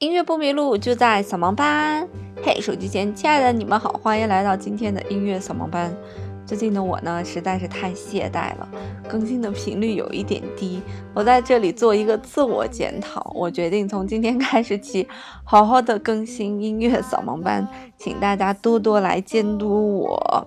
音乐不迷路，就在扫盲班。嘿，手机前亲爱的你们好，欢迎来到今天的音乐扫盲班。最近的我呢，实在是太懈怠了，更新的频率有一点低。我在这里做一个自我检讨，我决定从今天开始起，好好的更新音乐扫盲班，请大家多多来监督我。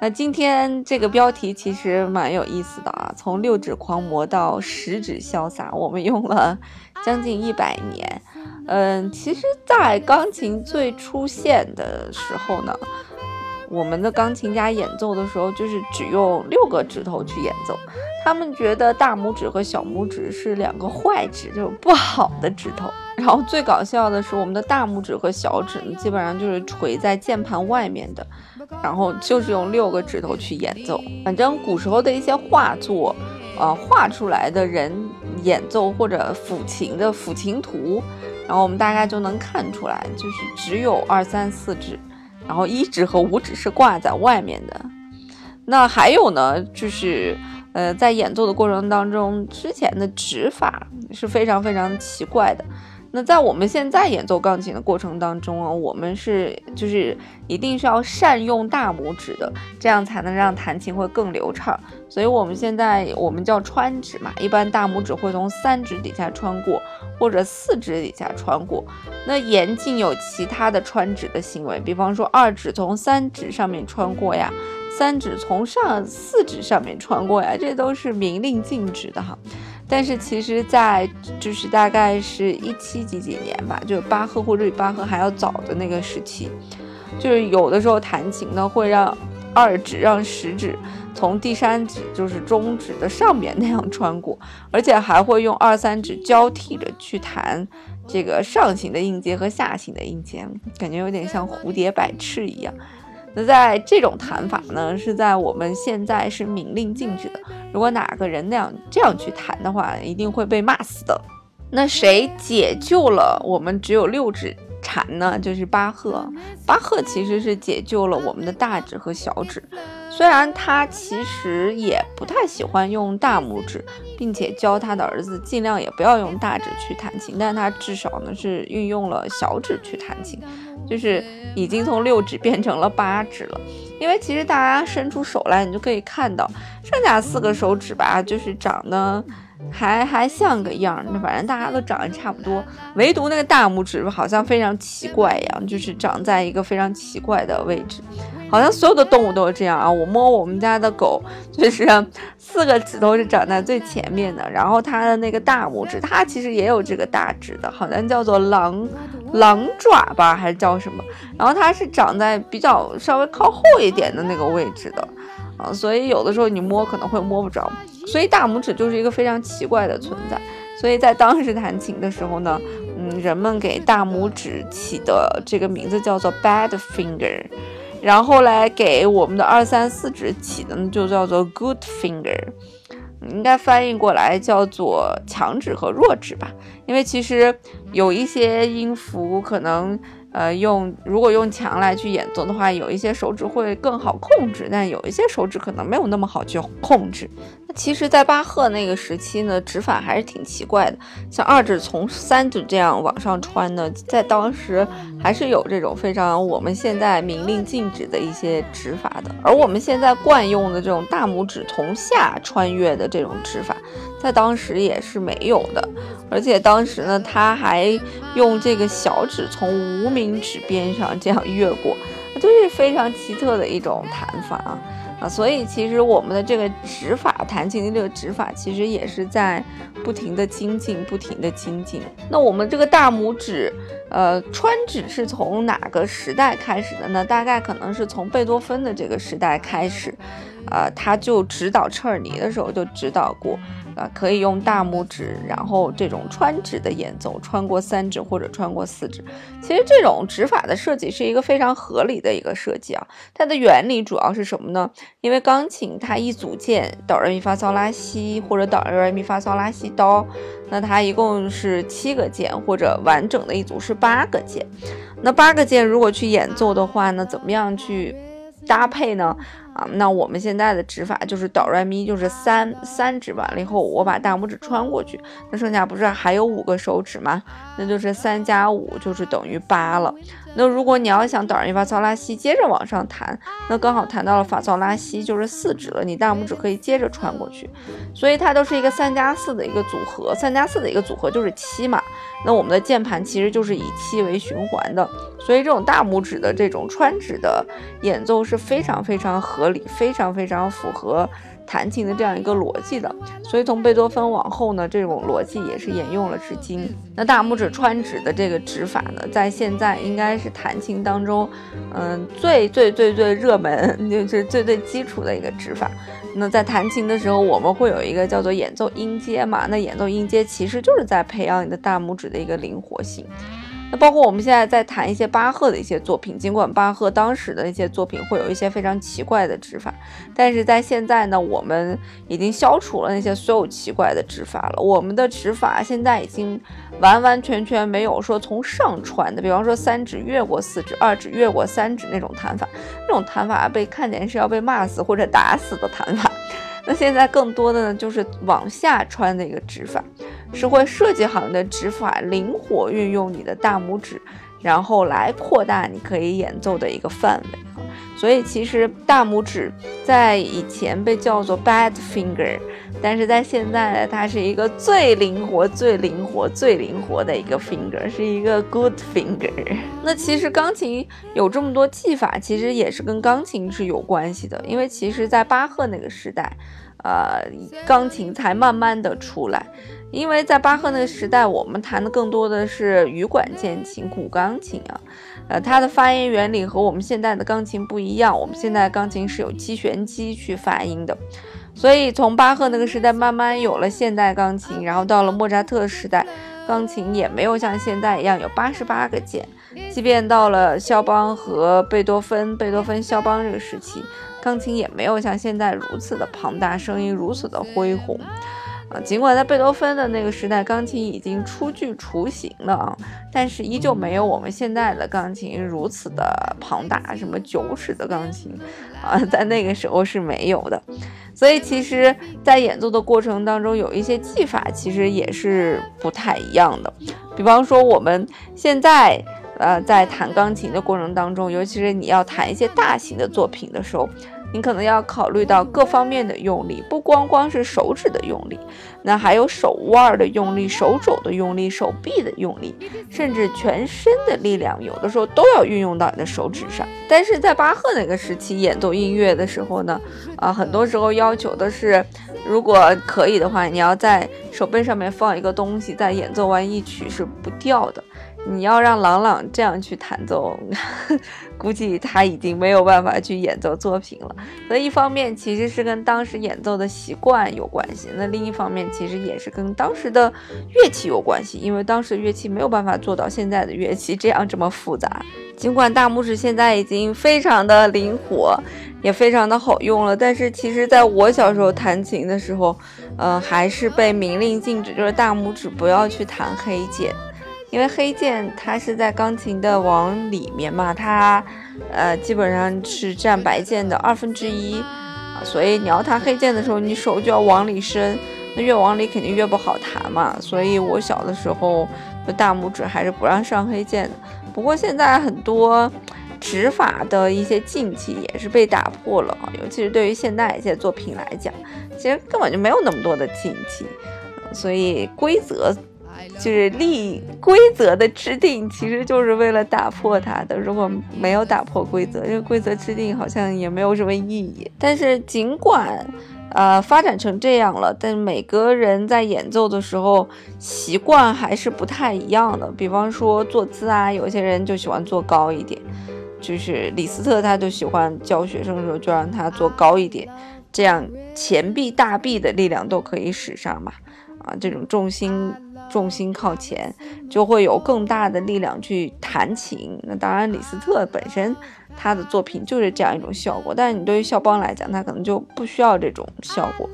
那今天这个标题其实蛮有意思的啊，从六指狂魔到十指潇洒，我们用了 将近一百年。嗯，其实，在钢琴最出现的时候呢，我们的钢琴家演奏的时候，就是只用六个指头去演奏。他们觉得大拇指和小拇指是两个坏指，就是不好的指头。然后最搞笑的是，我们的大拇指和小指呢，基本上就是垂在键盘外面的，然后就是用六个指头去演奏。反正古时候的一些画作，呃，画出来的人演奏或者抚琴的抚琴图。然后我们大概就能看出来，就是只有二三四指，然后一指和五指是挂在外面的。那还有呢，就是呃，在演奏的过程当中，之前的指法是非常非常奇怪的。那在我们现在演奏钢琴的过程当中啊，我们是就是一定是要善用大拇指的，这样才能让弹琴会更流畅。所以我们现在我们叫穿指嘛，一般大拇指会从三指底下穿过，或者四指底下穿过。那严禁有其他的穿指的行为，比方说二指从三指上面穿过呀，三指从上四指上面穿过呀，这都是明令禁止的哈。但是其实，在就是大概是一七几几年吧，就是巴赫或者比巴赫还要早的那个时期，就是有的时候弹琴呢会让二指让食指从第三指就是中指的上面那样穿过，而且还会用二三指交替着去弹这个上行的音阶和下行的音阶，感觉有点像蝴蝶摆翅一样。那在这种弹法呢，是在我们现在是明令禁止的。如果哪个人那样这样去弹的话，一定会被骂死的。那谁解救了我们只有六指蝉呢？就是巴赫。巴赫其实是解救了我们的大指和小指。虽然他其实也不太喜欢用大拇指，并且教他的儿子尽量也不要用大指去弹琴，但他至少呢是运用了小指去弹琴。就是已经从六指变成了八指了，因为其实大家伸出手来，你就可以看到剩下四个手指吧，就是长得还还像个样儿，反正大家都长得差不多，唯独那个大拇指好像非常奇怪一样，就是长在一个非常奇怪的位置。好像所有的动物都是这样啊！我摸我们家的狗，就是四个指头是长在最前面的，然后它的那个大拇指，它其实也有这个大指的，好像叫做狼狼爪吧，还是叫什么？然后它是长在比较稍微靠后一点的那个位置的，所以有的时候你摸可能会摸不着，所以大拇指就是一个非常奇怪的存在。所以在当时弹琴的时候呢，嗯，人们给大拇指起的这个名字叫做 bad finger。然后来给我们的二三四指起的呢，就叫做 good finger，应该翻译过来叫做强指和弱指吧。因为其实有一些音符可能。呃，用如果用强来去演奏的话，有一些手指会更好控制，但有一些手指可能没有那么好去控制。那其实，在巴赫那个时期呢，指法还是挺奇怪的，像二指从三指这样往上穿呢，在当时还是有这种非常我们现在明令禁止的一些指法的。而我们现在惯用的这种大拇指从下穿越的这种指法，在当时也是没有的。而且当时呢，他还用这个小指从无名。指边上这样越过，就是非常奇特的一种弹法啊啊！所以其实我们的这个指法，弹琴的这个指法，其实也是在不停的精进，不停的精进。那我们这个大拇指，呃，穿指是从哪个时代开始的呢？大概可能是从贝多芬的这个时代开始，呃，他就指导车尔尼的时候就指导过。啊，可以用大拇指，然后这种穿指的演奏，穿过三指或者穿过四指。其实这种指法的设计是一个非常合理的一个设计啊。它的原理主要是什么呢？因为钢琴它一组键哆来咪发嗦拉西或者哆来咪发嗦拉西哆，那它一共是七个键，或者完整的一组是八个键。那八个键如果去演奏的话呢，怎么样去？搭配呢，啊，那我们现在的指法就是哆来咪，就是三三指完了以后，我把大拇指穿过去，那剩下不是还有五个手指吗？那就是三加五就是等于八了。那如果你要想哆来咪发嗦拉西接着往上弹，那刚好弹到了发嗦拉西就是四指了，你大拇指可以接着穿过去，所以它都是一个三加四的一个组合，三加四的一个组合就是七嘛。那我们的键盘其实就是以七为循环的，所以这种大拇指的这种穿指的演奏是非常非常合理，非常非常符合。弹琴的这样一个逻辑的，所以从贝多芬往后呢，这种逻辑也是沿用了至今。那大拇指穿指的这个指法呢，在现在应该是弹琴当中，嗯，最最最最热门，就是最最基础的一个指法。那在弹琴的时候，我们会有一个叫做演奏音阶嘛？那演奏音阶其实就是在培养你的大拇指的一个灵活性。那包括我们现在在谈一些巴赫的一些作品，尽管巴赫当时的一些作品会有一些非常奇怪的指法，但是在现在呢，我们已经消除了那些所有奇怪的指法了。我们的指法现在已经完完全全没有说从上传的，比方说三指越过四指，二指越过三指那种弹法，那种弹法被看见是要被骂死或者打死的弹法。那现在更多的呢，就是往下穿的一个指法，是会设计好你的指法，灵活运用你的大拇指，然后来扩大你可以演奏的一个范围。所以其实大拇指在以前被叫做 bad finger，但是在现在呢，它是一个最灵活、最灵活、最灵活的一个 finger，是一个 good finger。那其实钢琴有这么多技法，其实也是跟钢琴是有关系的，因为其实在巴赫那个时代。呃，钢琴才慢慢的出来，因为在巴赫那个时代，我们弹的更多的是羽管键琴、古钢琴啊，呃，它的发音原理和我们现在的钢琴不一样，我们现在钢琴是有击弦机去发音的，所以从巴赫那个时代慢慢有了现代钢琴，然后到了莫扎特时代，钢琴也没有像现在一样有八十八个键，即便到了肖邦和贝多芬，贝多芬、肖邦这个时期。钢琴也没有像现在如此的庞大，声音如此的恢宏，啊，尽管在贝多芬的那个时代，钢琴已经初具雏形了啊，但是依旧没有我们现在的钢琴如此的庞大。什么九尺的钢琴啊，在那个时候是没有的。所以其实，在演奏的过程当中，有一些技法其实也是不太一样的。比方说，我们现在。呃，在弹钢琴的过程当中，尤其是你要弹一些大型的作品的时候，你可能要考虑到各方面的用力，不光光是手指的用力，那还有手腕的用力、手肘的用力、手臂的用力，甚至全身的力量，有的时候都要运用到你的手指上。但是在巴赫那个时期演奏音乐的时候呢，啊，很多时候要求的是，如果可以的话，你要在手背上面放一个东西，在演奏完一曲是不掉的。你要让朗朗这样去弹奏，估计他已经没有办法去演奏作品了。所以一方面其实是跟当时演奏的习惯有关系，那另一方面其实也是跟当时的乐器有关系，因为当时的乐器没有办法做到现在的乐器这样这么复杂。尽管大拇指现在已经非常的灵活，也非常的好用了，但是其实在我小时候弹琴的时候，呃，还是被明令禁止，就是大拇指不要去弹黑键。因为黑键它是在钢琴的往里面嘛，它呃基本上是占白键的二分之一啊，所以你要弹黑键的时候，你手就要往里伸，那越往里肯定越不好弹嘛。所以我小的时候的大拇指还是不让上黑键的。不过现在很多指法的一些禁忌也是被打破了啊，尤其是对于现代一些作品来讲，其实根本就没有那么多的禁忌，所以规则。就是立规则的制定，其实就是为了打破它的。如果没有打破规则，这个规则制定好像也没有什么意义。但是尽管，呃，发展成这样了，但每个人在演奏的时候习惯还是不太一样的。比方说坐姿啊，有些人就喜欢坐高一点，就是李斯特他就喜欢教学生的时候就让他坐高一点，这样前臂、大臂的力量都可以使上嘛。啊，这种重心。重心靠前，就会有更大的力量去弹琴。那当然，李斯特本身他的作品就是这样一种效果。但是你对于肖邦来讲，他可能就不需要这种效果。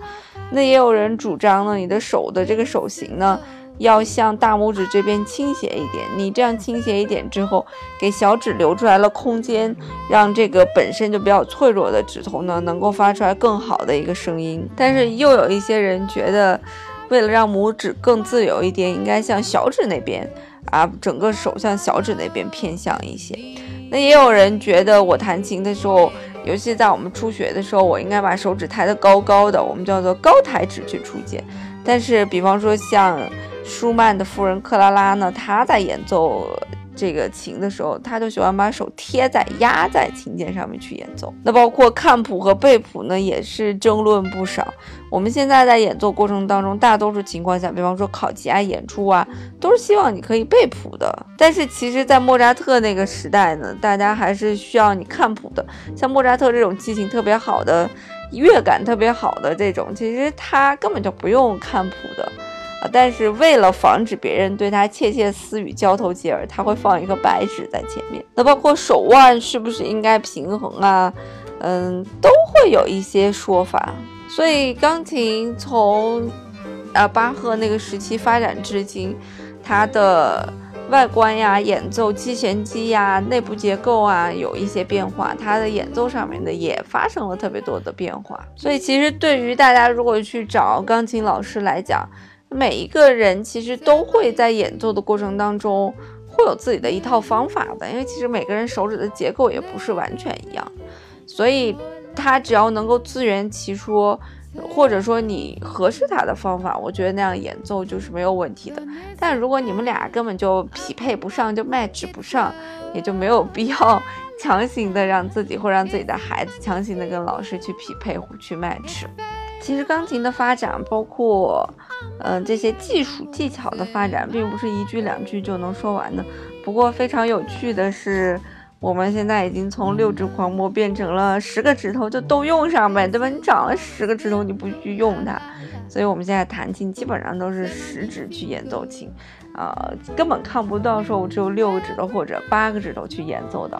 那也有人主张呢，你的手的这个手型呢，要向大拇指这边倾斜一点。你这样倾斜一点之后，给小指留出来了空间，让这个本身就比较脆弱的指头呢，能够发出来更好的一个声音。但是又有一些人觉得，为了让拇指更自由一点，应该向小指那边啊，整个手向小指那边偏向一些。那也有人觉得，我弹琴的时候。尤其在我们初学的时候，我应该把手指抬得高高的，我们叫做高抬指去触键。但是，比方说像舒曼的夫人克拉拉呢，她在演奏。这个琴的时候，他就喜欢把手贴在压在琴键上面去演奏。那包括看谱和背谱呢，也是争论不少。我们现在在演奏过程当中，大多数情况下，比方说考级啊、演出啊，都是希望你可以背谱的。但是其实，在莫扎特那个时代呢，大家还是需要你看谱的。像莫扎特这种记性特别好的、乐感特别好的这种，其实他根本就不用看谱的。但是为了防止别人对他窃窃私语、交头接耳，他会放一个白纸在前面。那包括手腕是不是应该平衡啊？嗯，都会有一些说法。所以钢琴从啊巴赫那个时期发展至今，它的外观呀、演奏击弦机呀、内部结构啊有一些变化，它的演奏上面的也发生了特别多的变化。所以其实对于大家如果去找钢琴老师来讲，每一个人其实都会在演奏的过程当中会有自己的一套方法的，因为其实每个人手指的结构也不是完全一样，所以他只要能够自圆其说，或者说你合适他的方法，我觉得那样演奏就是没有问题的。但如果你们俩根本就匹配不上，就 match 不上，也就没有必要强行的让自己或让自己的孩子强行的跟老师去匹配去 match。其实钢琴的发展，包括，嗯，这些技术技巧的发展，并不是一句两句就能说完的。不过非常有趣的是，我们现在已经从六指狂魔变成了十个指头就都用上呗，对吧？你长了十个指头，你不去用它，所以我们现在弹琴基本上都是十指去演奏琴，啊，根本看不到说我只有六个指头或者八个指头去演奏的。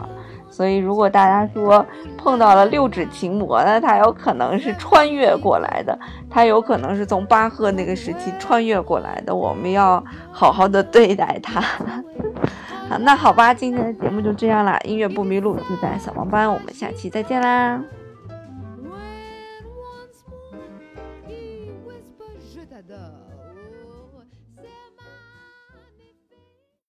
所以，如果大家说碰到了六指琴魔那，他有可能是穿越过来的，他有可能是从巴赫那个时期穿越过来的，我们要好好的对待他。好，那好吧，今天的节目就这样啦，音乐不迷路就在小王班，我们下期再见啦。